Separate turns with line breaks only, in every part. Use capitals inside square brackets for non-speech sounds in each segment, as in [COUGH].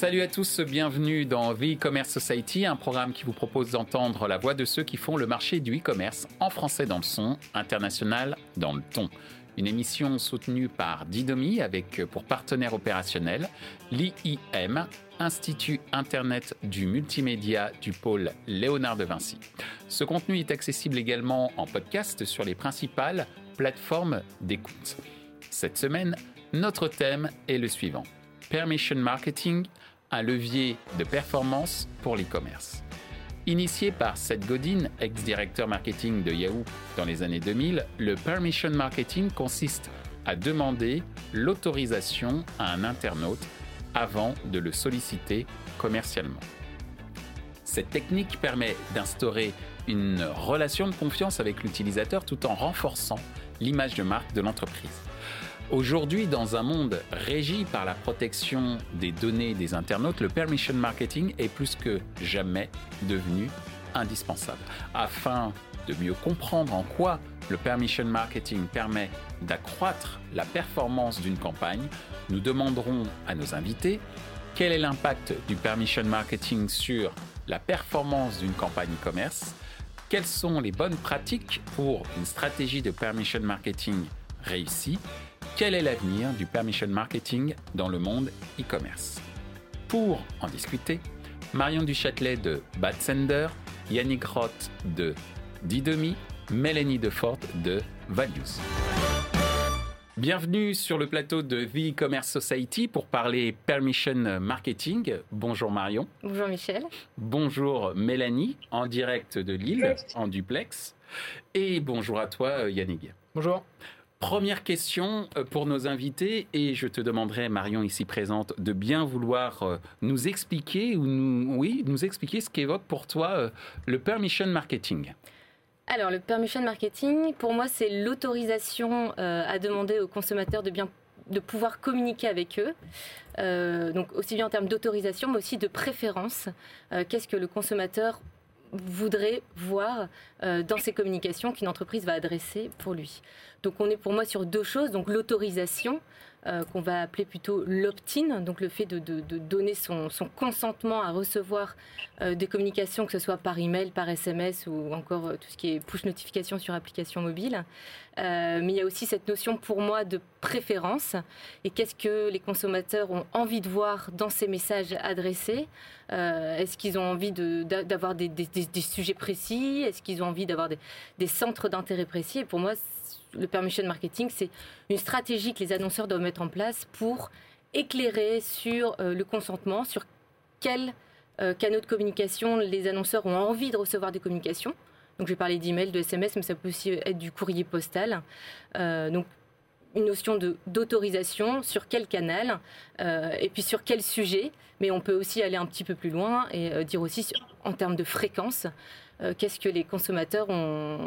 Salut à tous, bienvenue dans The E-Commerce Society, un programme qui vous propose d'entendre la voix de ceux qui font le marché du e-commerce en français dans le son, international dans le ton. Une émission soutenue par Didomi avec pour partenaire opérationnel l'IIM, Institut Internet du Multimédia du pôle Léonard de Vinci. Ce contenu est accessible également en podcast sur les principales plateformes d'écoute. Cette semaine, notre thème est le suivant. Permission Marketing, un levier de performance pour l'e-commerce. Initié par Seth Godin, ex-directeur marketing de Yahoo dans les années 2000, le Permission Marketing consiste à demander l'autorisation à un internaute avant de le solliciter commercialement. Cette technique permet d'instaurer une relation de confiance avec l'utilisateur tout en renforçant l'image de marque de l'entreprise. Aujourd'hui, dans un monde régi par la protection des données des internautes, le permission marketing est plus que jamais devenu indispensable. Afin de mieux comprendre en quoi le permission marketing permet d'accroître la performance d'une campagne, nous demanderons à nos invités quel est l'impact du permission marketing sur la performance d'une campagne e-commerce, quelles sont les bonnes pratiques pour une stratégie de permission marketing réussie quel est l'avenir du permission marketing dans le monde e-commerce Pour en discuter, Marion Duchâtelet de Badsender, Yannick Roth de Didomi, Mélanie Defort de Values. Bienvenue sur le plateau de The E-Commerce Society pour parler Permission Marketing. Bonjour Marion.
Bonjour Michel.
Bonjour Mélanie, en direct de Lille, en duplex. Et bonjour à toi Yannick.
Bonjour.
Première question euh, pour nos invités et je te demanderai, Marion ici présente, de bien vouloir euh, nous expliquer ou nous, expliquer ce qu'évoque pour toi euh, le permission marketing.
Alors, le permission marketing, pour moi, c'est l'autorisation à demander aux consommateurs de bien de pouvoir communiquer avec eux, donc aussi bien en termes d'autorisation, mais aussi de préférence. Qu'est-ce que le consommateur voudrait voir dans ses communications qu'une entreprise va adresser pour lui. Donc on est pour moi sur deux choses, donc l'autorisation, euh, qu'on va appeler plutôt l'opt-in, donc le fait de, donner son, consentement à recevoir euh, des communications, que ce soit par email, par SMS ou encore euh, tout ce qui est push notification sur application mobile. mais il y a aussi cette notion pour moi de préférence et qu'est-ce que les consommateurs ont envie de voir dans ces messages adressés? Est-ce qu'ils ont envie d'avoir des, sujets précis? Est-ce qu'ils ont envie d'avoir des, centres d'intérêt précis? Et pour moi, le permission marketing, c'est une stratégie que les annonceurs doivent mettre en place pour éclairer sur euh, le consentement, sur quels euh, canaux de communication les annonceurs ont envie de recevoir des communications. Donc je vais parler d'email, de SMS, mais ça peut aussi être du courrier postal. Euh, donc une notion d'autorisation sur quel canal et puis sur quel sujet. Mais on peut aussi aller un petit peu plus loin et dire aussi en termes de fréquence. Euh, qu'est-ce que les consommateurs ont,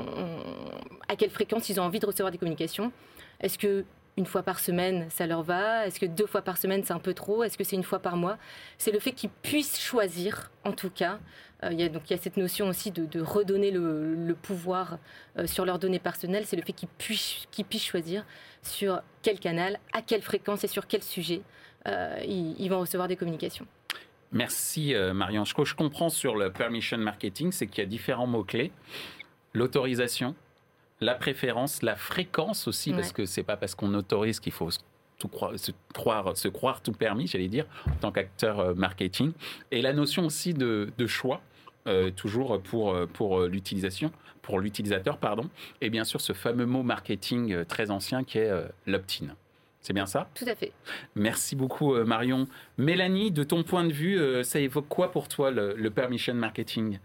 à quelle fréquence ils ont envie de recevoir des communications? Est-ce que une fois par semaine, ça leur va? Est-ce que deux fois par semaine, c'est un peu trop? Est-ce que c'est une fois par mois? C'est le fait qu'ils puissent choisir, en tout cas. Euh, il y a, donc il y a cette notion aussi de, redonner le, pouvoir euh, sur leurs données personnelles. C'est le fait qu'ils puissent, qu'ils puissent choisir sur quel canal, à quelle fréquence et sur quel sujet ils vont recevoir des communications.
Merci euh, Marion. Ce que je comprends sur le permission marketing, c'est qu'il y a différents mots-clés. L'autorisation, la préférence, la fréquence aussi, parce que c'est pas parce qu'on autorise qu'il faut tout croire, se, croire, se croire tout permis, j'allais dire, en tant qu'acteur euh, marketing. Et la notion aussi de, choix, euh, toujours pour, pour l'utilisation, pour l'utilisateur, pardon. Et bien sûr, ce fameux mot marketing très ancien qui est l'opt-in. C'est bien ça
Tout à fait.
Merci beaucoup euh, Marion. Mélanie, de ton point de vue, euh, ça évoque quoi pour toi le, permission marketing?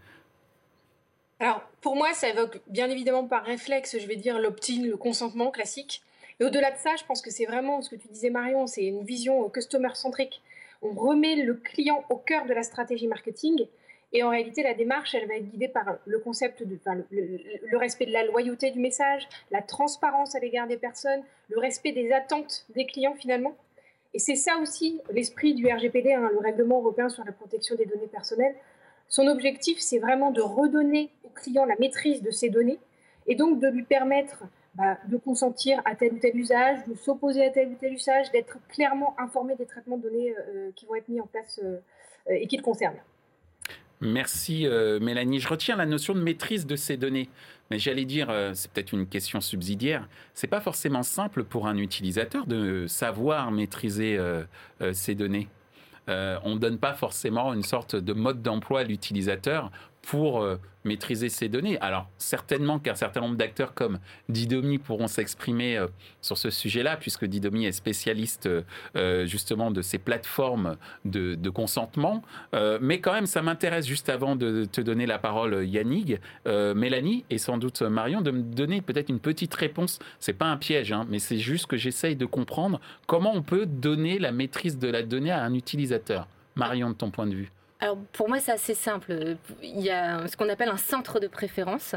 Alors pour moi, ça évoque bien évidemment par réflexe, je vais dire l'opt-in, le consentement classique. Et au-delà de ça, je pense que c'est vraiment ce que tu disais Marion, c'est une vision euh, customer centrique. On remet le client au cœur de la stratégie marketing et en réalité, la démarche, elle va être guidée par le concept de, le, respect de la loyauté du message, la transparence à l'égard des personnes, le respect des attentes des clients finalement. Et c'est ça aussi l'esprit du RGPD, hein, le règlement européen sur la protection des données personnelles. Son objectif, c'est vraiment de redonner au client la maîtrise de ses données et donc de lui permettre bah, de consentir à tel ou tel usage, de s'opposer à tel ou tel usage, d'être clairement informé des traitements de données qui vont être mis en place et qui le concernent.
Merci Mélanie. Je retiens la notion de maîtrise de ces données. Mais j'allais dire, c'est peut-être une question subsidiaire. C'est pas forcément simple pour un utilisateur de savoir maîtriser ces données. on ne donne pas forcément une sorte de mode d'emploi à l'utilisateur pour euh, maîtriser ces données. Alors certainement qu'un certain nombre d'acteurs comme Didomi pourront s'exprimer euh, sur ce sujet-là, puisque Didomi est spécialiste euh, justement de ces plateformes de, consentement. mais quand même, ça m'intéresse juste avant de te donner la parole, Yannick, Mélanie et sans doute Marion, de me donner peut-être une petite réponse. C'est pas un piège, hein, mais c'est juste que j'essaye de comprendre comment on peut donner la maîtrise de la donnée à un utilisateur. Marion, de ton point de vue
alors pour moi c'est assez simple. Il y a ce qu'on appelle un centre de préférence.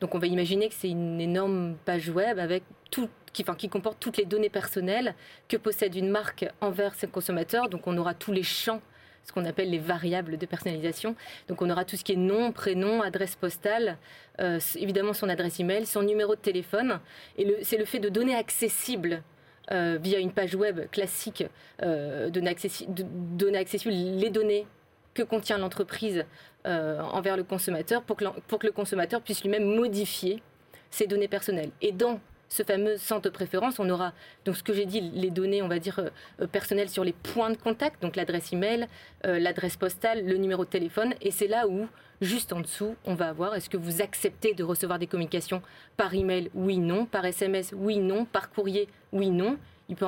Donc on va imaginer que c'est une énorme page web avec tout, qui, enfin, qui comporte toutes les données personnelles que possède une marque envers ses consommateurs. Donc on aura tous les champs ce qu'on appelle les variables de personnalisation. Donc on aura tout ce qui est nom, prénom, adresse postale, euh, évidemment son adresse email, son numéro de téléphone. Et c'est le fait de données accessibles euh, via une page web classique, euh, données, accessibles, les données que contient l'entreprise euh, envers le consommateur pour que, le consommateur puisse lui-même modifier ses données personnelles. Et dans ce fameux centre de préférence, on aura donc ce que j'ai dit, les données, euh, euh, personnelles sur les points de contact, donc l'adresse email, l'adresse postale, le numéro de téléphone, et c'est là où juste en dessous, on va avoir est-ce que vous acceptez de recevoir des communications par email? Oui, non, par SMS Oui, non, par courrier? Oui, non. Il peut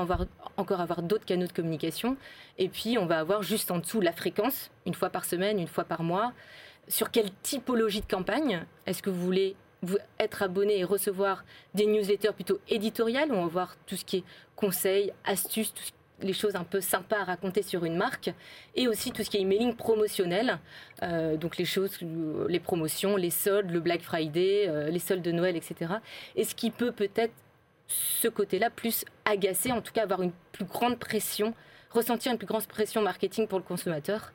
encore avoir d'autres canaux de communication. Et puis, on va avoir juste en dessous la fréquence, une fois par semaine, une fois par mois. Sur quelle typologie de campagne Est-ce que vous voulez vous être abonné et recevoir des newsletters plutôt éditoriales on va voir tout ce qui est conseils, astuces, les choses un peu sympas à raconter sur une marque et aussi tout ce qui est emailing promotionnel euh, donc les choses les promotions les soldes le Black Friday euh, les soldes de Noël etc et ce qui peut peut-être ce côté-là plus agacé, en tout cas avoir une plus grande pression, ressentir une plus grande pression marketing pour le consommateur.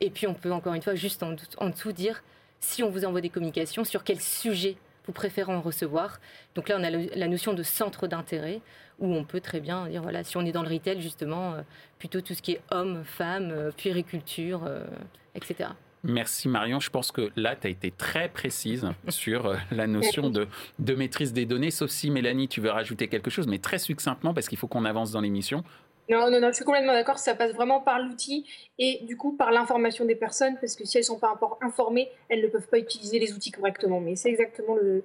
Et puis on peut encore une fois juste en, dessous dire si on vous envoie des communications, sur quel sujet vous préférez en recevoir. Donc là, on a la notion de centre d'intérêt où on peut très bien dire voilà, si on est dans le retail justement, euh, plutôt tout ce qui est homme, femme, euh, puériculture, euh, etc.
Merci Marion. Je pense que là, tu as été très précise [LAUGHS] sur euh, la notion de, de maîtrise des données, sauf si Mélanie, tu veux rajouter quelque chose, mais très succinctement, parce qu'il faut qu'on avance dans l'émission.
Non, non, non, je suis complètement d'accord. Ça passe vraiment par l'outil et du coup par l'information des personnes, parce que si elles ne sont pas informées, elles ne peuvent pas utiliser les outils correctement. Mais c'est exactement le,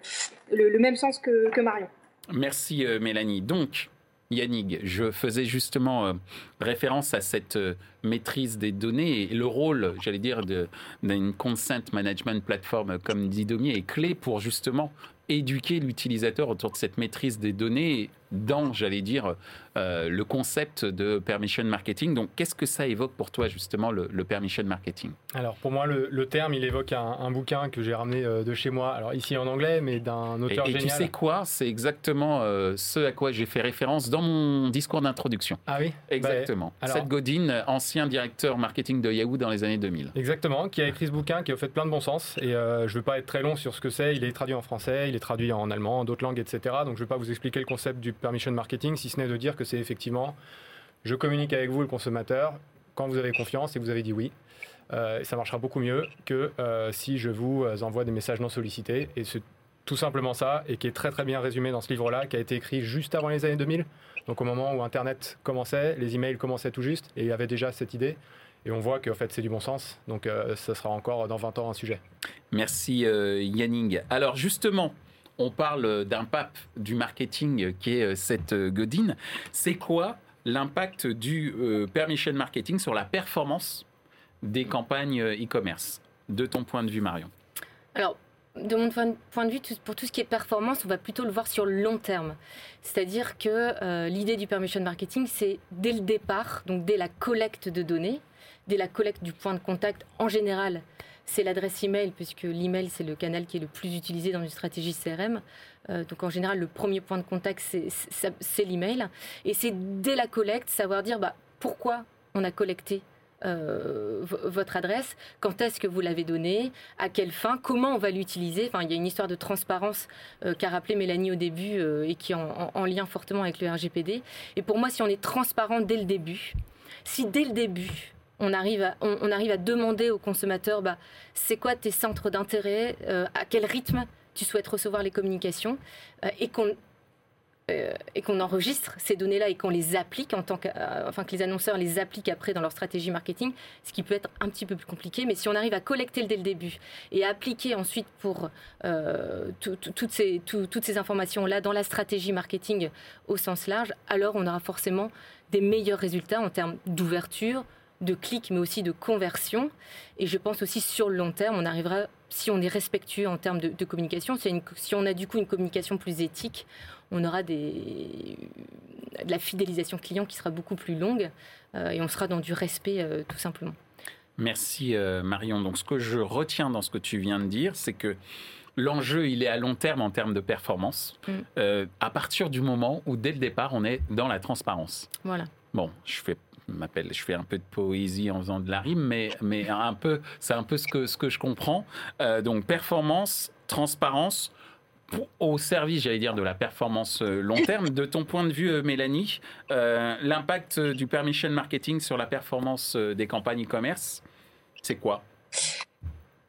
le, même sens que, que Marion.
Merci euh, Mélanie. Donc, Yannick, je faisais justement euh, référence à cette euh, maîtrise des données et le rôle, j'allais dire, d'une consent management platform comme Didomi est clé pour justement éduquer l'utilisateur autour de cette maîtrise des données dans, j'allais dire, euh, le concept de permission marketing. Donc, qu'est-ce que ça évoque pour toi, justement, le, permission marketing?
Alors, pour moi, le, terme, il évoque un, bouquin que j'ai ramené euh, de chez moi, alors ici en anglais, mais d'un auteur
et,
génial.
Et tu sais quoi? C'est exactement euh, ce à quoi j'ai fait référence dans mon discours d'introduction.
Ah oui?
Exactement. Bah, Seth Godin, ancien directeur marketing de Yahoo dans les années 2000.
Exactement, qui a écrit ce bouquin, qui a fait plein de bon sens. Et je ne veux pas être très long sur ce que c'est. Il est traduit en français, il est traduit en allemand, en d'autres langues, etc. Donc, je ne vais pas vous expliquer le concept du permission marketing, si ce n'est de dire que c'est effectivement, je communique avec vous, le consommateur, quand vous avez confiance et vous avez dit oui. Euh, ça marchera beaucoup mieux que euh, si je vous euh, envoie des messages non sollicités. Et c'est tout simplement ça, et qui est très très bien résumé dans ce livre-là, qui a été écrit juste avant les années 2000. Donc au moment où Internet commençait, les emails commençaient tout juste, et il y avait déjà cette idée. Et on voit qu'en fait c'est du bon sens, donc ça sera encore dans 20 ans un sujet.
Merci Yanning. Alors justement, on parle d'un pape du marketing qui est cette euh, Godin. C'est quoi l'impact du euh, permission marketing sur la performance des campagnes euh, e-commerce De ton point de vue, Marion?
Alors, de mon point de vue, pour tout ce qui est performance, on va plutôt le voir sur le long terme. C'est-à-dire que l'idée du permission marketing, c'est dès le départ, donc dès la collecte de données, dès la collecte du point de contact en général, c'est l'adresse email, puisque l'email, c'est le canal qui est le plus utilisé dans une stratégie CRM. Euh, donc en général, le premier point de contact, c'est l'email. Et c'est dès la collecte, savoir dire bah, pourquoi on a collecté euh, votre adresse, quand est-ce que vous l'avez donnée, à quelle fin, comment on va l'utiliser? Enfin, il y a une histoire de transparence euh, qu'a rappelé Mélanie au début euh, et qui est en, lien fortement avec le RGPD. Et pour moi, si on est transparent dès le début, si dès le début, on arrive à, on, arrive à demander aux consommateurs, bah, c'est quoi tes centres d'intérêt, à quel rythme tu souhaites recevoir les communications, et qu'on euh, et qu'on enregistre ces données-là et qu'on les applique en tant que, euh, enfin que les annonceurs les appliquent après dans leur stratégie marketing, ce qui peut être un petit peu plus compliqué. Mais si on arrive à collecter dès le début et appliquer ensuite pour euh, toutes ces, toutes ces informations-là dans la stratégie marketing au sens large, alors on aura forcément des meilleurs résultats en termes d'ouverture, de clics, mais aussi de conversion. Et je pense aussi sur le long terme, on arrivera, si on est respectueux en termes de, communication, si on a du coup une communication plus éthique, on aura des, de la fidélisation client qui sera beaucoup plus longue euh, et on sera dans du respect euh, tout simplement.
Merci euh, Marion. Donc ce que je retiens dans ce que tu viens de dire, c'est que l'enjeu, il est à long terme en termes de performance, mm. à partir du moment où dès le départ, on est dans la transparence.
Voilà.
Bon, je fais m'appelle, je fais un peu de poésie en faisant de la rime, mais, mais un peu, c'est un peu ce que, ce que je comprends. donc performance, transparence, au service, j'allais dire, de la performance euh, long terme. De ton point de vue, euh, Mélanie, euh, l'impact du permission marketing sur la performance des campagnes e-commerce, c'est quoi?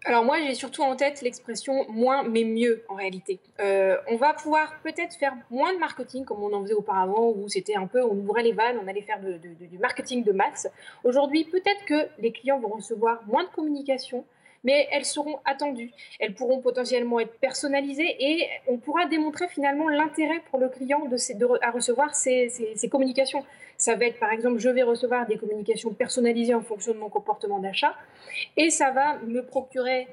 Alors moi, j'ai surtout en tête l'expression moins mais mieux en réalité. on va pouvoir peut-être faire moins de marketing comme on en faisait auparavant où c'était un peu on ouvrait les vannes, on allait faire du marketing de masse. Aujourd'hui, peut-être que les clients vont recevoir moins de communication, mais elles seront attendues. Elles pourront potentiellement être personnalisées et on pourra démontrer finalement l'intérêt pour le client de, à recevoir ces, ces, communications. Ça va être par exemple, je vais recevoir des communications personnalisées en fonction de mon comportement d'achat et ça va me procurer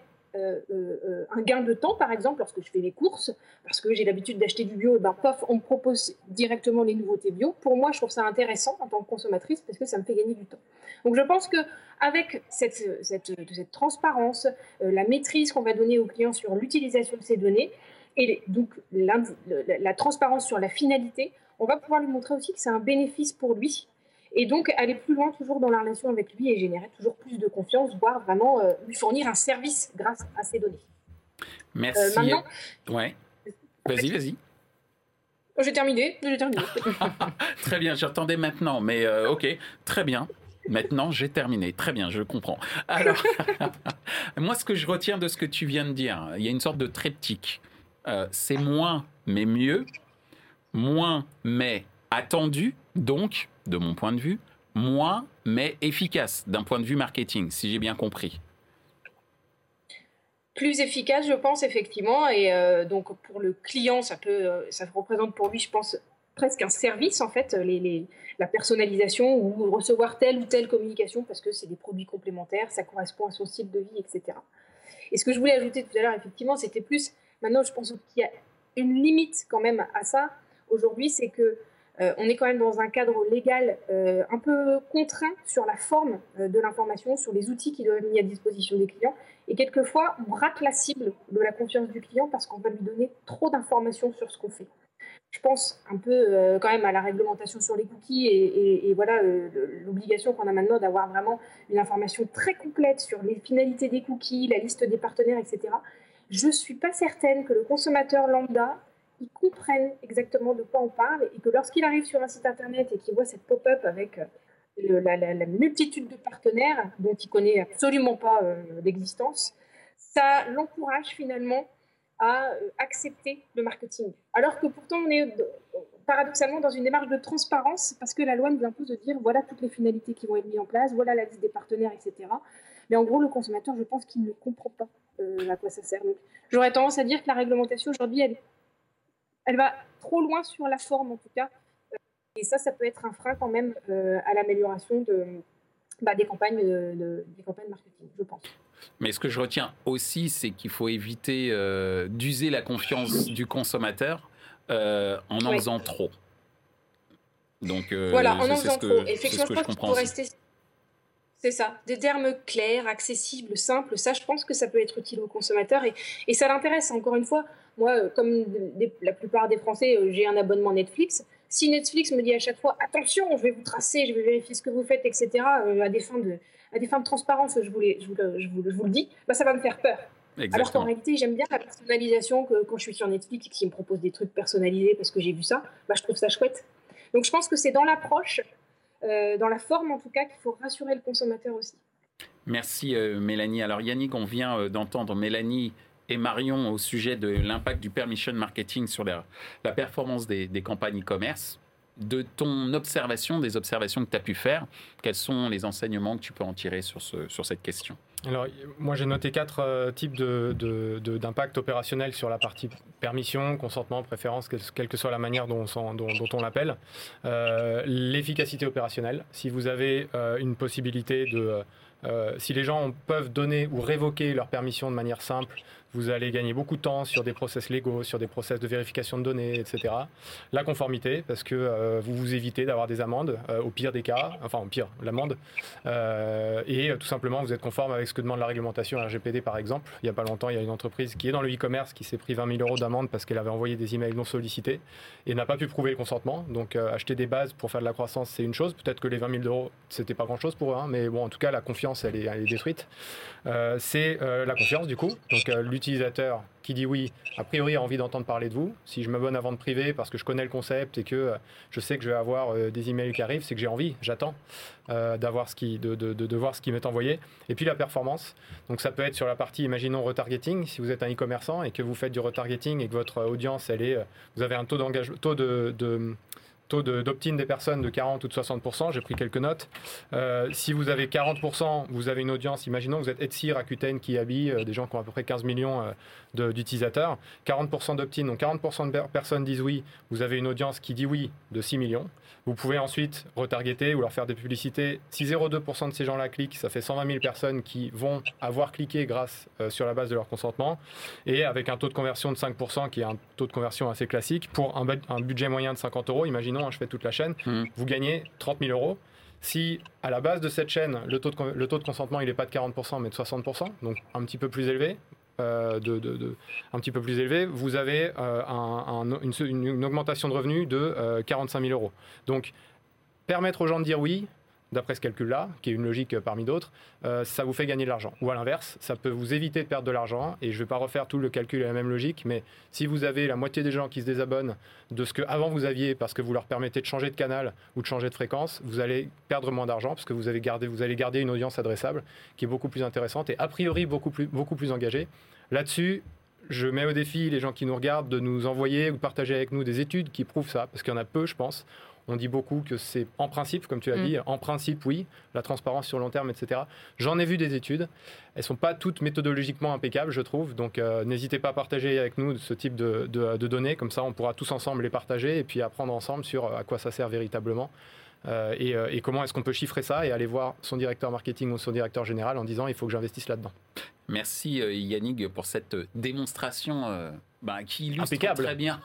un gain de temps, par exemple, lorsque je fais mes courses, parce que j'ai l'habitude d'acheter du bio, ben, pof, on me propose directement les nouveautés bio. Pour moi, je trouve ça intéressant en tant que consommatrice parce que ça me fait gagner du temps. Donc, je pense que avec cette, transparence, euh, la maîtrise qu'on va donner aux clients sur l'utilisation de ces données, et donc la transparence sur la finalité, on va pouvoir lui montrer aussi que c'est un bénéfice pour lui et donc aller plus loin toujours dans la relation avec lui et générer toujours plus de confiance, voire vraiment euh, lui fournir un service grâce à ces données.
Merci. Euh, maintenant, ouais. Vas-y, vas-y.
Oh, j'ai terminé, j'ai terminé. [LAUGHS]
très bien, j'attendais maintenant, mais euh, ok, très bien. Maintenant, j'ai terminé. Très bien, je comprends. Alors, [LAUGHS] moi, ce que je retiens de ce que tu viens de dire, il y a une sorte de triptyque. c'est moins, mais mieux. Moins, mais attendu. Donc, de mon point de vue, moins mais efficace d'un point de vue marketing, si j'ai bien compris.
Plus efficace, je pense effectivement, et euh, donc pour le client, ça peut, euh, ça représente pour lui, je pense, presque un service en fait, les, la personnalisation ou recevoir telle ou telle communication parce que c'est des produits complémentaires, ça correspond à son style de vie, etc. Et ce que je voulais ajouter tout à l'heure, effectivement, c'était plus, maintenant je pense qu'il y a une limite quand même à ça aujourd'hui, c'est que euh, on est quand même dans un cadre légal euh, un peu contraint sur la forme euh, de l'information, sur les outils qui doivent être mis à disposition des clients. Et quelquefois, on rate la cible de la confiance du client parce qu'on va lui donner trop d'informations sur ce qu'on fait. Je pense un peu quand même à la réglementation sur les cookies et, et voilà l'obligation qu'on a maintenant d'avoir vraiment une information très complète sur les finalités des cookies, la liste des partenaires, etc. Je ne suis pas certaine que le consommateur lambda ils comprennent exactement de quoi on parle et que lorsqu'il arrive sur un site internet et qu'il voit cette pop-up avec euh, la, multitude de partenaires dont il connaît absolument pas euh, l'existence, ça l'encourage finalement à euh, accepter le marketing. Alors que pourtant on est paradoxalement dans une démarche de transparence parce que la loi nous impose de dire voilà toutes les finalités qui vont être mises en place, voilà la liste des partenaires, etc. Mais en gros, le consommateur, je pense qu'il ne comprend pas à quoi ça sert. j'aurais tendance à dire que la réglementation aujourd'hui, elle elle va trop loin sur la forme en tout cas. Et ça, ça peut être un frein quand même euh, à l'amélioration de, bah, des, campagnes de, des campagnes marketing, je pense.
Mais ce que je retiens aussi, c'est qu'il faut éviter euh, d'user la confiance du consommateur euh, en en faisant trop.
Donc, voilà, en en faisant trop. Effectivement, je, pense qu'il faut rester. C'est ça, des termes clairs, accessibles, simples. Ça, je pense que ça peut être utile aux consommateurs et, et ça l'intéresse. Encore une fois, moi, euh, comme la plupart des Français, euh, j'ai un abonnement Netflix. Si Netflix me dit à chaque fois attention, je vais vous tracer, je vais vérifier ce que vous faites, etc., euh, à des fins de, à des fins de transparence, je vous, je vous, je vous, le dis, bah, ça va me faire peur. Alors qu'en réalité, j'aime bien la personnalisation que quand je suis sur Netflix et qu'ils me proposent des trucs personnalisés parce que j'ai vu ça, bah, je trouve ça chouette. Donc je pense que c'est dans l'approche, dans la forme en tout cas, qu'il faut rassurer le consommateur aussi.
Merci euh, Mélanie. Alors Yannick, on vient euh, d'entendre Mélanie et Marion au sujet de l'impact du permission marketing sur la, performance des, campagnes e-commerce. De ton observation, des observations que tu as pu faire, quels sont les enseignements que tu peux en tirer sur cette question?
Alors, moi, j'ai noté quatre euh, types d'impact de, opérationnel sur la partie permission, consentement, préférence, quelle que soit la manière dont on, dont, on l'appelle. Euh, l'efficacité opérationnelle. Si vous avez euh, une possibilité de... si les gens peuvent donner ou révoquer leur permission de manière simple, vous allez gagner beaucoup de temps sur des process légaux, sur des process de vérification de données, etc. La conformité, parce que euh, vous vous évitez d'avoir des amendes, euh, au pire des cas, enfin au pire, l'amende, euh, et tout simplement vous êtes conforme avec ce que demande la réglementation RGPD par exemple. Il n'y a pas longtemps, il y a une entreprise qui est dans le e-commerce qui s'est pris 20 000 euros d'amende parce qu'elle avait envoyé des emails non sollicités et n'a pas pu prouver le consentement. Donc acheter des bases pour faire de la croissance, c'est une chose. Peut-être que les 20 000 euros, c'était pas grand-chose pour eux, hein, mais bon, en tout cas, la confiance, elle est, détruite. c'est la confiance du coup. Donc l'utilisateur qui dit oui, a priori a envie d'entendre parler de vous. Si je m'abonne avant de privé parce que je connais le concept et que euh, je sais que je vais avoir euh, des emails qui arrivent, c'est que j'ai envie, j'attends euh, d'avoir ce qui, de, de, de, voir ce qui m'est envoyé. Et puis la performance. Donc ça peut être sur la partie, imaginons retargeting. Si vous êtes un e-commerçant et que vous faites du retargeting et que votre audience, elle est, vous avez un taux d'engagement, taux de taux d'opt-in des personnes de 40 ou de 60%, j'ai pris quelques notes. Euh, si vous avez 40%, vous avez une audience, imaginons que vous êtes Etsy, Rakuten, Kiabi, euh, des gens qui ont à peu près 15 millions euh, d'utilisateurs, 40% d'opt-in, donc 40% de personnes disent oui, vous avez une audience qui dit oui de 6 millions. Vous pouvez ensuite retargeter ou leur faire des publicités. Si 0,2% de ces gens-là cliquent, ça fait 120 000 personnes qui vont avoir cliqué grâce sur la base de leur consentement. Et avec un taux de conversion de 5%, qui est un taux de conversion assez classique, pour un, un budget moyen de 50 euros, imaginons Hein, je fais toute la chaîne, hmm. vous gagnez 30 000 euros. Si à la base de cette chaîne, le taux de, le taux de consentement, il n'est pas de 40%, mais de 60%, donc un petit peu plus élevé, euh, de, un petit peu plus élevé, vous avez euh, une, augmentation de revenus de 45 euh, 000 euros. Donc, permettre aux gens de dire oui, d'après ce calcul-là, qui est une logique parmi d'autres, euh, ça vous fait gagner de l'argent. Ou à l'inverse, ça peut vous éviter de perdre de l'argent. Et je ne vais pas refaire tout le calcul à la même logique, mais si vous avez la moitié des gens qui se désabonnent de ce que avant vous aviez parce que vous leur permettez de changer de canal ou de changer de fréquence, vous allez perdre moins d'argent parce que vous, avez gardé, vous allez garder une audience adressable qui est beaucoup plus intéressante et a priori beaucoup plus, beaucoup plus engagée. Là-dessus, je mets au défi les gens qui nous regardent de nous envoyer ou partager avec nous des études qui prouvent ça, parce qu'il y en a peu, je pense. On dit beaucoup que c'est en principe, comme tu as mm. dit, en principe, oui, la transparence sur long terme, etc. J'en ai vu des études. Elles sont pas toutes méthodologiquement impeccables, je trouve. Donc, euh, n'hésitez pas à partager avec nous ce type de, données. Comme ça, on pourra tous ensemble les partager et puis apprendre ensemble sur à quoi ça sert véritablement. Euh, euh, et, comment est-ce qu'on peut chiffrer ça et aller voir son directeur marketing ou son directeur général en disant il faut que j'investisse là-dedans.
Merci Yannick pour cette démonstration bah, qui illustre très bien.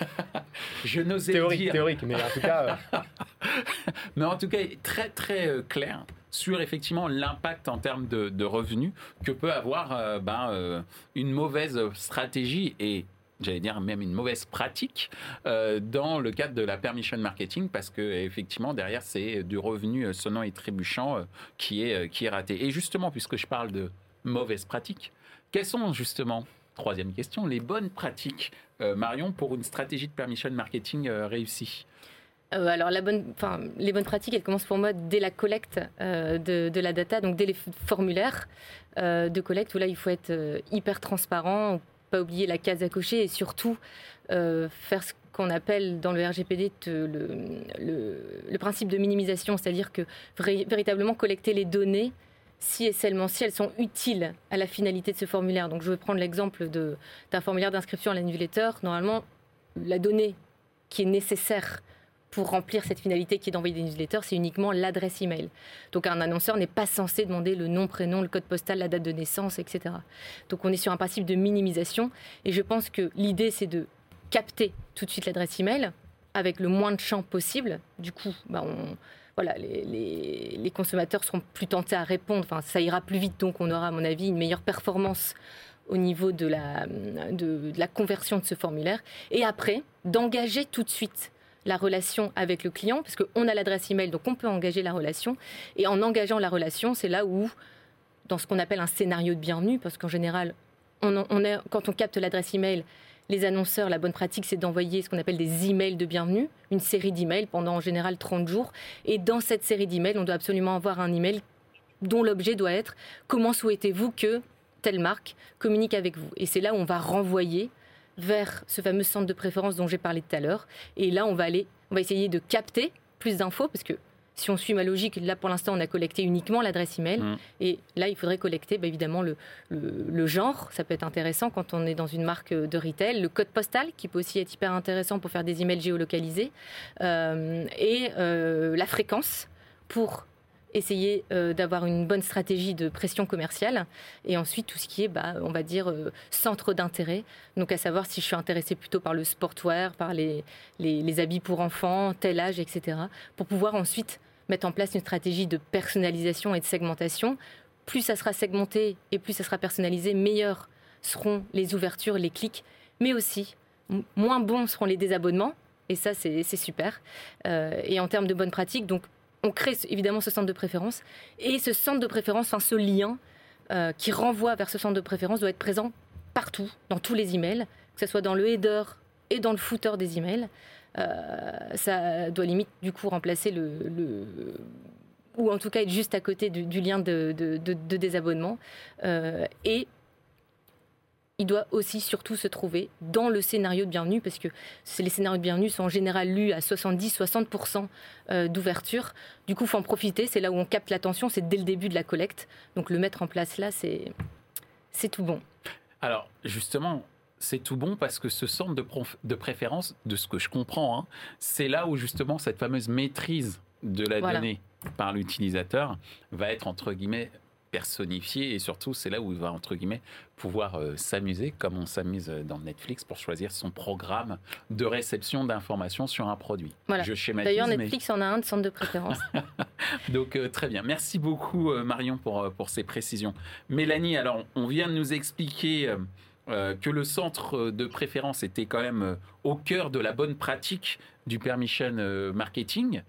[LAUGHS] Je n'osais
théorique,
dire.
Théorique, mais en tout cas.
Euh, [LAUGHS] mais en tout cas, très très euh, clair sur effectivement l'impact en termes de, revenus que peut avoir euh, ben, une mauvaise stratégie et j'allais dire même une mauvaise pratique dans le cadre de la permission marketing parce que effectivement derrière c'est du revenu sonnant et trébuchant qui est qui est raté. Et justement puisque je parle de mauvaise pratique, quelles sont justement Troisième question, les bonnes pratiques, euh, Marion, pour une stratégie de permission marketing euh, réussie
euh, alors, les bonnes pratiques, elles commencent pour moi dès la collecte de, la data, donc dès les formulaires de collecte, où là, il faut être hyper transparent, pas oublier la case à cocher et surtout faire ce qu'on appelle dans le RGPD le, principe de minimisation, c'est-à-dire que véritablement collecter les données si et seulement si elles sont utiles à la finalité de ce formulaire. Donc je vais prendre l'exemple d'un formulaire d'inscription à la newsletter. Normalement, la donnée qui est nécessaire pour remplir cette finalité qui est d'envoyer des newsletters, c'est uniquement l'adresse email. Donc un annonceur n'est pas censé demander le nom, prénom, le code postal, la date de naissance, etc. Donc on est sur un principe de minimisation et je pense que l'idée c'est de capter tout de suite l'adresse email avec le moins de champs possible. Du coup, bah on, voilà, les, consommateurs seront plus tentés à répondre. Enfin, ça ira plus vite, donc on aura, à mon avis, une meilleure performance au niveau de la, conversion de ce formulaire. Et après, d'engager tout de suite la relation avec le client, parce qu'on a l'adresse email, donc on peut engager la relation. Et en engageant la relation, c'est là où, dans ce qu'on appelle un scénario de bienvenue, parce qu'en général, quand on capte l'adresse email, les annonceurs, la bonne pratique, c'est d'envoyer ce qu'on appelle des emails de bienvenue, une série d'emails pendant en général 30 jours. Et dans cette série d'emails, on doit absolument avoir un email dont l'objet doit être comment souhaitez-vous que telle marque communique avec vous? Et c'est là où on va renvoyer vers ce fameux centre de préférence dont j'ai parlé tout à l'heure. Et là, on va aller, on va essayer de capter plus d'infos parce que si on suit ma logique, là pour l'instant on a collecté uniquement l'adresse email mmh. et là il faudrait collecter bah, évidemment le, le, genre, ça peut être intéressant quand on est dans une marque de retail, le code postal qui peut aussi être hyper intéressant pour faire des emails géolocalisés euh, et euh, la fréquence pour essayer euh, d'avoir une bonne stratégie de pression commerciale. Et ensuite, tout ce qui est, bah, on va dire, euh, centre d'intérêt. Donc, à savoir si je suis intéressée plutôt par le sportwear, par les, les, habits pour enfants, tel âge, etc. Pour pouvoir ensuite mettre en place une stratégie de personnalisation et de segmentation. Plus ça sera segmenté et plus ça sera personnalisé, meilleurs seront les ouvertures, les clics, mais aussi moins bons seront les désabonnements. Et ça, c'est super. Euh, et en termes de bonnes pratiques, donc on crée évidemment ce centre de préférence. Et ce centre de préférence, enfin ce lien euh, qui renvoie vers ce centre de préférence doit être présent partout, dans tous les emails, que ce soit dans le header et dans le footer des emails. Euh, ça doit limite du coup remplacer le, ou en tout cas être juste à côté du, lien de, désabonnement. Euh, et il doit aussi surtout se trouver dans le scénario de bienvenue, parce que les scénarios de bienvenue sont en général lus à 70-60% euh, d'ouverture. Du coup, il faut en profiter. C'est là où on capte l'attention, c'est dès le début de la collecte. Donc le mettre en place là, c'est tout bon.
Alors justement, c'est tout bon parce que ce centre de, de préférence, de ce que je comprends, hein, c'est là où justement cette fameuse maîtrise de la donnée par l'utilisateur va être entre guillemets personnifié et surtout c'est là où il va entre guillemets pouvoir euh, s'amuser comme on s'amuse dans Netflix pour choisir son programme de réception d'informations sur un produit.
Voilà. D'ailleurs Netflix en a un de centre de préférence. [LAUGHS]
Donc euh, très bien. Merci beaucoup euh, Marion pour, pour ces précisions. Mélanie, alors on vient de nous expliquer que le centre de préférence était quand même au cœur de la bonne pratique du permission marketing.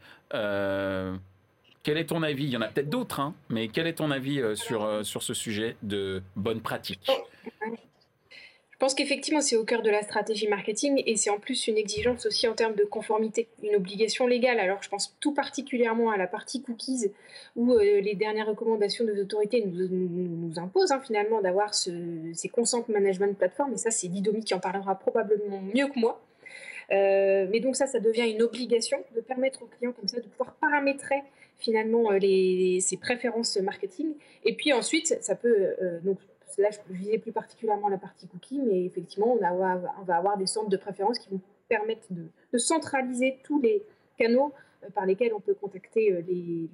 Quel est ton avis? Il y en a peut-être d'autres, hein, mais quel est ton avis euh, sur, euh, sur ce sujet de bonne pratique?
Je pense qu'effectivement, c'est au cœur de la stratégie marketing et c'est en plus une exigence aussi en termes de conformité, une obligation légale. Alors, je pense tout particulièrement à la partie cookies où euh, les dernières recommandations des autorités nous, nous, imposent hein, finalement d'avoir ce, ces consent management plateformes et ça, c'est Didomi qui en parlera probablement mieux que moi. mais donc ça, ça devient une obligation de permettre aux clients comme ça de pouvoir paramétrer finalement euh, les, ses préférences marketing. Et puis ensuite, ça peut, euh, donc là je visais plus particulièrement la partie cookie, mais effectivement on, va avoir des centres de préférences qui vont permettre de, centraliser tous les canaux euh, par lesquels on peut contacter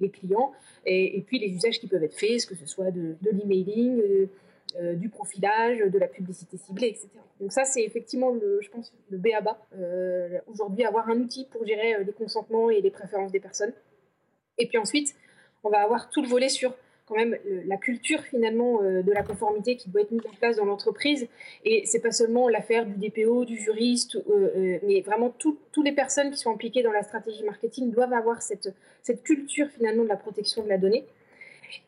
les, clients et, puis les usages qui peuvent être faits, que ce soit de, l'emailing, du profilage, de la publicité ciblée, etc. Donc ça, c'est effectivement, le, je pense, le B à bas. Aujourd'hui, avoir un outil pour gérer les consentements et les préférences des personnes. Et puis ensuite, on va avoir tout le volet sur quand même la culture finalement euh, de la conformité qui doit être mise en place dans l'entreprise. Et c'est pas seulement l'affaire du DPO, du juriste, euh, euh, mais vraiment toutes les personnes qui sont impliquées dans la stratégie marketing doivent avoir cette, cette culture finalement de la protection de la donnée.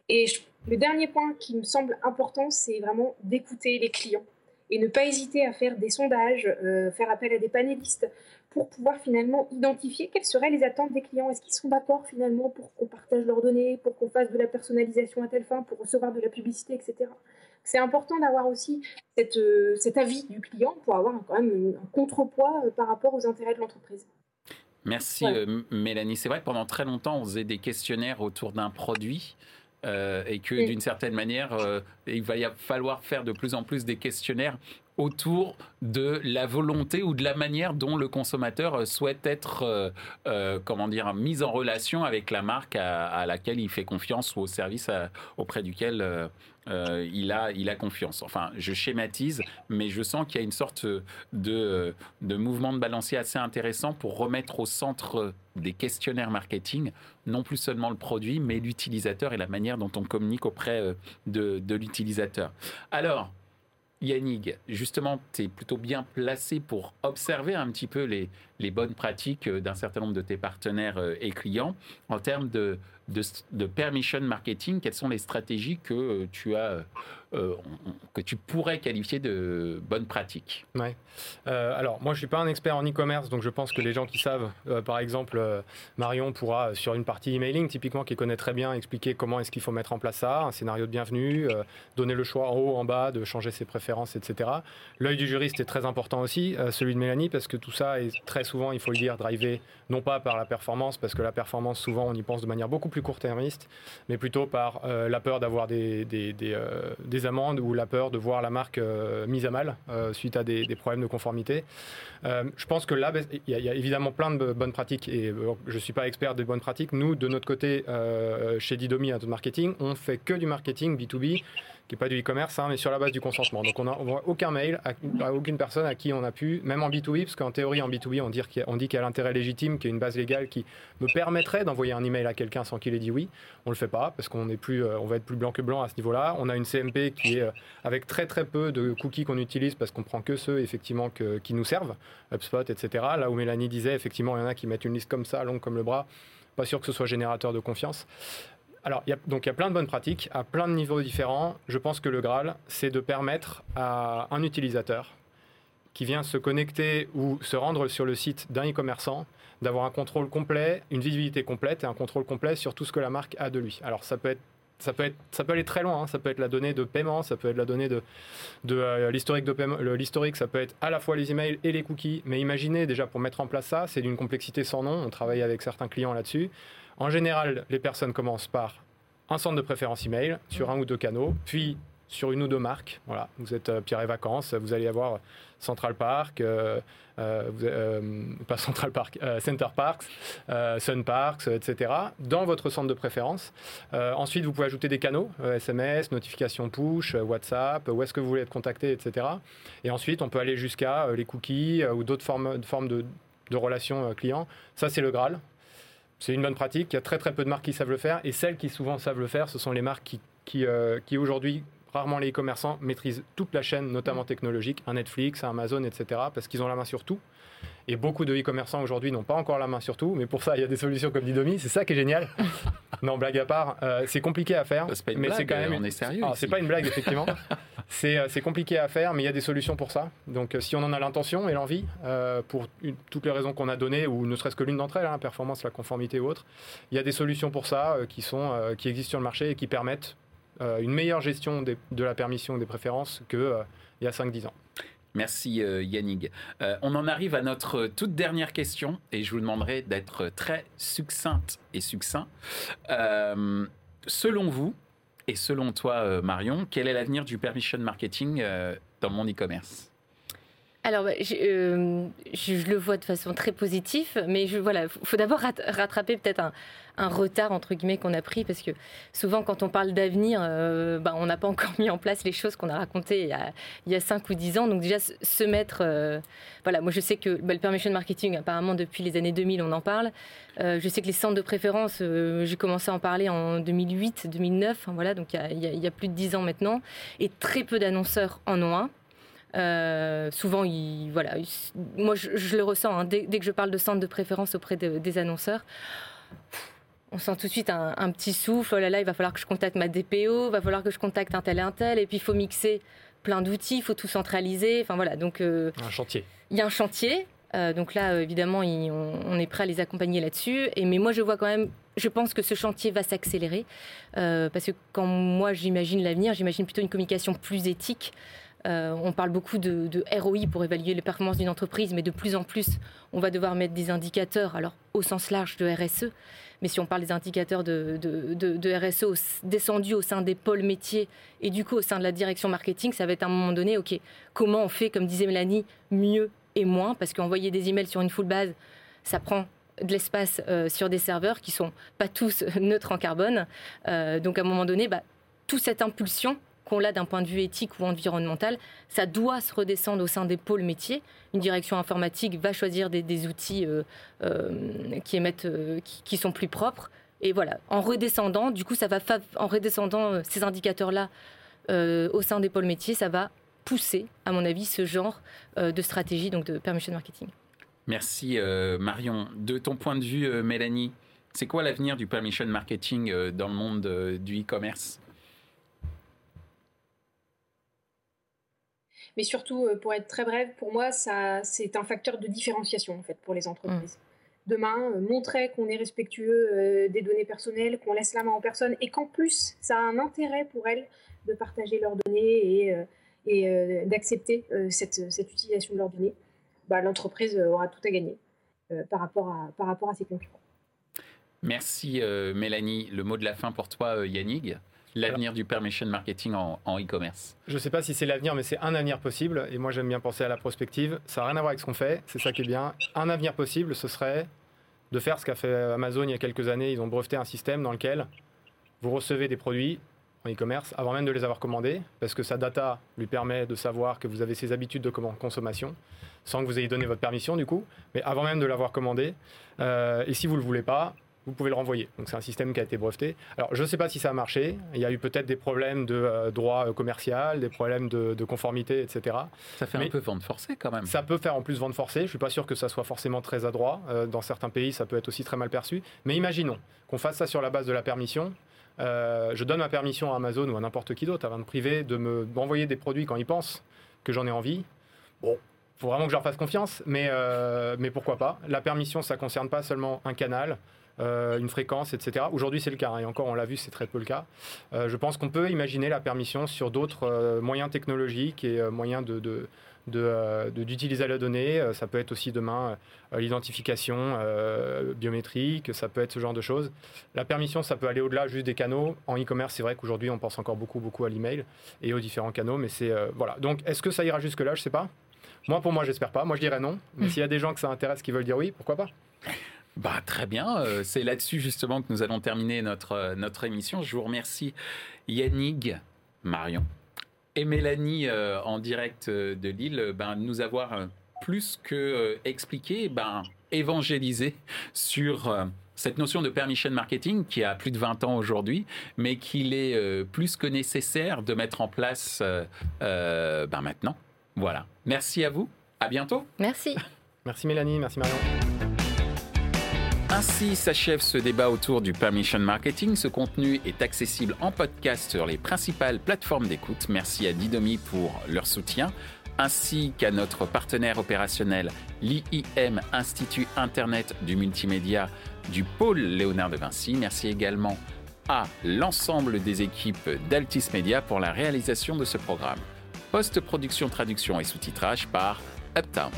Et le dernier point qui me semble important, c'est vraiment d'écouter les clients et ne pas hésiter à faire des sondages, faire appel à des panélistes, pour pouvoir finalement identifier quelles seraient les attentes des clients. Est-ce qu'ils sont d'accord finalement pour qu'on partage leurs données, pour qu'on fasse de la personnalisation à telle fin, pour recevoir de la publicité, etc. C'est important d'avoir aussi cette, euh, cet avis du client pour avoir quand même un contrepoids euh, par rapport aux intérêts de l'entreprise.
Merci euh, Mélanie. C'est vrai que pendant très longtemps, on faisait des questionnaires autour d'un produit. Et que d'une certaine manière, il va y falloir faire de plus en plus des questionnaires autour de la volonté ou de la manière dont le consommateur souhaite être, euh, euh, comment dire, mis en relation avec la marque à, laquelle il fait confiance ou au service auprès duquel euh, il, a, il a confiance. Enfin, je schématise, mais je sens qu'il y a une sorte de, de mouvement de balancier assez intéressant pour remettre au centre des questionnaires marketing, non plus seulement le produit, mais l'utilisateur et la manière dont on communique auprès de, de l'utilisateur. Alors, Yannick, justement, tu es plutôt bien placé pour observer un petit peu les, les bonnes pratiques d'un certain nombre de tes partenaires et clients en termes de, permission marketing. Quelles sont les stratégies que tu as euh, que tu pourrais qualifier de bonnes pratiques?
Ouais. Euh, alors, moi, je suis pas un expert en e-commerce, donc je pense que les gens qui savent, euh, par exemple, Marion pourra, sur une partie emailing, typiquement, qui connaît très bien, expliquer comment est-ce qu'il faut mettre en place ça, un scénario de bienvenue, donner le choix en haut, en bas, de changer ses préférences, etc. L'œil du juriste est très important aussi, celui de Mélanie, parce que tout ça est très souvent, il faut le dire, drivé, non pas par la performance, parce que la performance, souvent, on y pense de manière beaucoup plus court-termiste, mais plutôt par la peur d'avoir des, des, des, des amendes ou la peur de voir la marque euh, mise à mal euh, suite à des, problèmes de conformité. Euh, je pense que là, il y, a évidemment plein de bonnes pratiques et je ne suis pas expert des bonnes pratiques. Nous, de notre côté, chez Didomi, de Marketing, on fait que du marketing B2B qui n'est pas du e-commerce, hein, mais sur la base du consentement. Donc on n'envoie aucun mail à, aucune personne à qui on a pu, même en B2B, parce qu'en théorie, en B2B, on dit qu'il y a, l'intérêt légitime, qu'il y a une base légale qui me permettrait d'envoyer un email à quelqu'un sans qu'il ait dit oui. On ne le fait pas, parce qu'on euh, va être plus blanc que blanc à ce niveau-là. On a une CMP qui est euh, avec très très peu de cookies qu'on utilise, parce qu'on prend que ceux effectivement qui nous servent, HubSpot, etc. Là où Mélanie disait, effectivement, il y en a qui mettent une liste comme ça, longue comme le bras. Pas sûr que ce soit générateur de confiance. Alors, donc il y a plein de bonnes pratiques à plein de niveaux différents. Je pense que le Graal, c'est de permettre à un utilisateur qui vient se connecter ou se rendre sur le site d'un e-commerçant d'avoir un contrôle complet, une visibilité complète et un contrôle complet sur tout ce que la marque a de lui. Alors, ça peut être ça peut, être, ça peut aller très loin. Hein. Ça peut être la donnée de paiement, ça peut être la donnée de, de euh, l'historique de paiement. L'historique, ça peut être à la fois les emails et les cookies. Mais imaginez déjà pour mettre en place ça, c'est d'une complexité sans nom. On travaille avec certains clients là-dessus. En général, les personnes commencent par un centre de préférence email sur un ou deux canaux, puis sur une ou deux marques. Vous êtes euh, Pierre et Vacances, vous allez avoir Central Park, euh, euh, pas Central Park, Center Parks, Sun Parks, etc. dans votre centre de préférence. ensuite, vous pouvez ajouter des canaux, SMS, notifications push, WhatsApp, où est-ce que vous voulez être contacté, etc. Et ensuite, on peut aller jusqu'à les cookies ou d'autres formes, formes de, de relations clients. Ça, c'est le Graal c'est une bonne pratique. Il y a très très peu de marques qui savent le faire. Et celles qui souvent savent le faire, ce sont les marques qui, qui, euh, qui aujourd'hui, rarement les e-commerçants, maîtrisent toute la chaîne, notamment technologique, un Netflix, un Amazon, etc. Parce qu'ils ont la main sur tout. Et beaucoup de e-commerçants aujourd'hui n'ont pas encore la main sur tout, mais pour ça, il y a des solutions comme Didomi. C'est ça qui est génial. [LAUGHS] non, blague à part, euh, c'est compliqué à faire.
mais c'est quand même. On est sérieux.
c'est pas une blague, effectivement. [LAUGHS] Euh, c'est compliqué à faire, mais il y a des solutions pour ça. Donc, euh, si on en a l'intention et l'envie, pour toutes les raisons qu'on a données, ou ne serait-ce que l'une d'entre elles, la hein, performance, la conformité ou autre, il y a des solutions pour ça qui, sont, qui existent sur le marché et qui permettent une meilleure gestion de la permission des préférences qu'il y a 5-10 ans.
Merci euh, Yannick. Euh, on en arrive à notre toute dernière question et je vous demanderai d'être très succincte et succinct. Euh, selon vous et selon toi Marion, quel est l'avenir du permission marketing dans mon e-commerce?
Alors, bah, je, je, le vois de façon très positive, mais il voilà, faut d'abord rattraper peut-être un, retard entre guillemets qu'on a pris parce que souvent quand on parle d'avenir, euh, bah, on n'a pas encore [LAUGHS] mis en place les choses qu'on a racontées il y a, il y 5 ou 10 ans. Donc déjà se mettre, euh, voilà, moi je sais que bah, le permission marketing apparemment depuis les années 2000 on en parle. Euh, je sais que les centres de préférence, j'ai commencé à en parler en 2008, 2009, voilà, donc il y, a, il y, a, plus de 10 ans maintenant, et très peu d'annonceurs en ont un. Souvent, il, voilà, moi je, le ressens hein, dès, que je parle de centres de préférence auprès des annonceurs on sent tout de suite un, petit souffle. Oh là là, il va falloir que je contacte ma DPO, il va falloir que je contacte un tel et un tel. Et puis, il faut mixer plein d'outils, il faut tout centraliser. Enfin, voilà. Donc,
euh, un chantier.
Il y a un chantier. Euh, donc là, évidemment, on, est prêt à les accompagner là-dessus. Et mais moi, je vois quand même, je pense que ce chantier va s'accélérer euh, parce que quand moi j'imagine l'avenir, j'imagine plutôt une communication plus éthique. On parle beaucoup de, ROI pour évaluer les performances d'une entreprise, mais de plus en plus, on va devoir mettre des indicateurs, alors au sens large de RSE, mais si on parle des indicateurs de, de, RSE e descendus au sein des pôles métiers et du coup au sein de la direction marketing, ça va être à un moment donné, OK, comment on fait, comme disait Mélanie, mieux et moins? Parce qu'envoyer des emails sur une full base, ça prend de l'espace euh, sur des serveurs qui sont pas tous [LAUGHS] neutres en carbone. Euh, donc à un moment donné, bah, toute cette impulsion qu'on l'a d'un point de vue éthique ou environnemental, ça doit se redescendre au sein des pôles métiers. Une direction informatique va choisir des, outils euh, euh, qui émettent, euh, qui, sont plus propres. Et voilà, en redescendant, du coup, ça va en redescendant ces indicateurs-là au sein des pôles métiers, ça va pousser, à mon avis, ce genre de stratégie donc de permission marketing.
Merci Marion. De ton point de vue, Mélanie, c'est quoi l'avenir du permission marketing dans le monde du e-commerce?
Mais surtout, euh, pour être très brève, pour moi, ça, c'est un facteur de différenciation en fait pour les entreprises. Mmh. Demain, euh, montrer qu'on est respectueux euh, des données personnelles, qu'on laisse la main aux personnes et qu'en plus, ça a un intérêt pour elles de partager leurs données et, et d'accepter cette, cette, utilisation de leurs données, bah, l'entreprise aura tout à gagner par, rapport à, par rapport à ses concurrents.
Merci Mélanie. Le mot de la fin pour toi, Yannick l'avenir du permission marketing en e-commerce
Je ne sais pas si c'est l'avenir, mais c'est un avenir possible. Et moi, j'aime bien penser à la prospective. Ça n'a rien à voir avec ce qu'on fait. C'est ça qui est bien. Un avenir possible, ce serait de faire ce qu'a fait Amazon il y a quelques années. Ils ont breveté un système dans lequel vous recevez des produits en e-commerce avant même de les avoir commandés, parce que sa data lui permet de savoir que vous avez ces habitudes de consommation, sans que vous ayez donné votre permission du coup, mais avant même de l'avoir commandé. Euh, et si vous ne le voulez pas, vous pouvez le renvoyer. Donc c'est un système qui a été breveté. Alors je ne sais pas si ça a marché. Il y a eu peut-être des problèmes de euh, droit euh, commercial, des problèmes de, conformité, etc.
Ça fait un peu vente forcée quand même.
Ça peut faire en plus vente forcée. Je ne suis pas sûr que ça soit forcément très adroit. Euh, dans certains pays, ça peut être aussi très mal perçu. Mais imaginons qu'on fasse ça sur la base de la permission. je donne ma permission à Amazon ou à n'importe qui d'autre, à un privé, de m'envoyer des produits quand ils pensent que j'en ai envie. Bon, faut vraiment que je leur fasse confiance, mais, mais pourquoi pas. La permission, ça ne concerne pas seulement un canal, une fréquence, etc. Aujourd'hui, c'est le cas, hein, et encore, on l'a vu, c'est très peu le cas. Euh, je pense qu'on peut imaginer la permission sur d'autres euh, moyens technologiques et moyens de, d'utiliser la donnée. Ça peut être aussi demain l'identification biométrique, ça peut être ce genre de choses. La permission, ça peut aller au-delà juste des canaux. En e-commerce, c'est vrai qu'aujourd'hui, on pense encore beaucoup, beaucoup à l'email et aux différents canaux, mais c'est voilà. Donc, est-ce que ça ira jusque-là? Je sais pas. Moi, pour moi, j'espère pas. Moi, je dirais non. Mais mmh. s'il y a des gens que ça intéresse qui veulent dire oui, pourquoi pas?
Bah, très bien, euh, c'est là-dessus justement que nous allons terminer notre, euh, notre émission. Je vous remercie Yannick, Marion et Mélanie euh, en direct de Lille ben, nous avoir plus que expliqué, ben, évangélisé sur cette notion de permission marketing qui a plus de 20 ans aujourd'hui, mais qu'il est plus que nécessaire de mettre en place ben, maintenant. Voilà. Merci à vous. À bientôt.
Merci.
Merci Mélanie, merci Marion.
Ainsi s'achève ce débat autour du permission marketing. Ce contenu est accessible en podcast sur les principales plateformes d'écoute. Merci à Didomi pour leur soutien, ainsi qu'à notre partenaire opérationnel, l'IIM, Institut Internet du Multimédia du pôle Léonard de Vinci. Merci également à l'ensemble des équipes d'Altis Media pour la réalisation de ce programme. Post-production, traduction et sous-titrage par Uptown.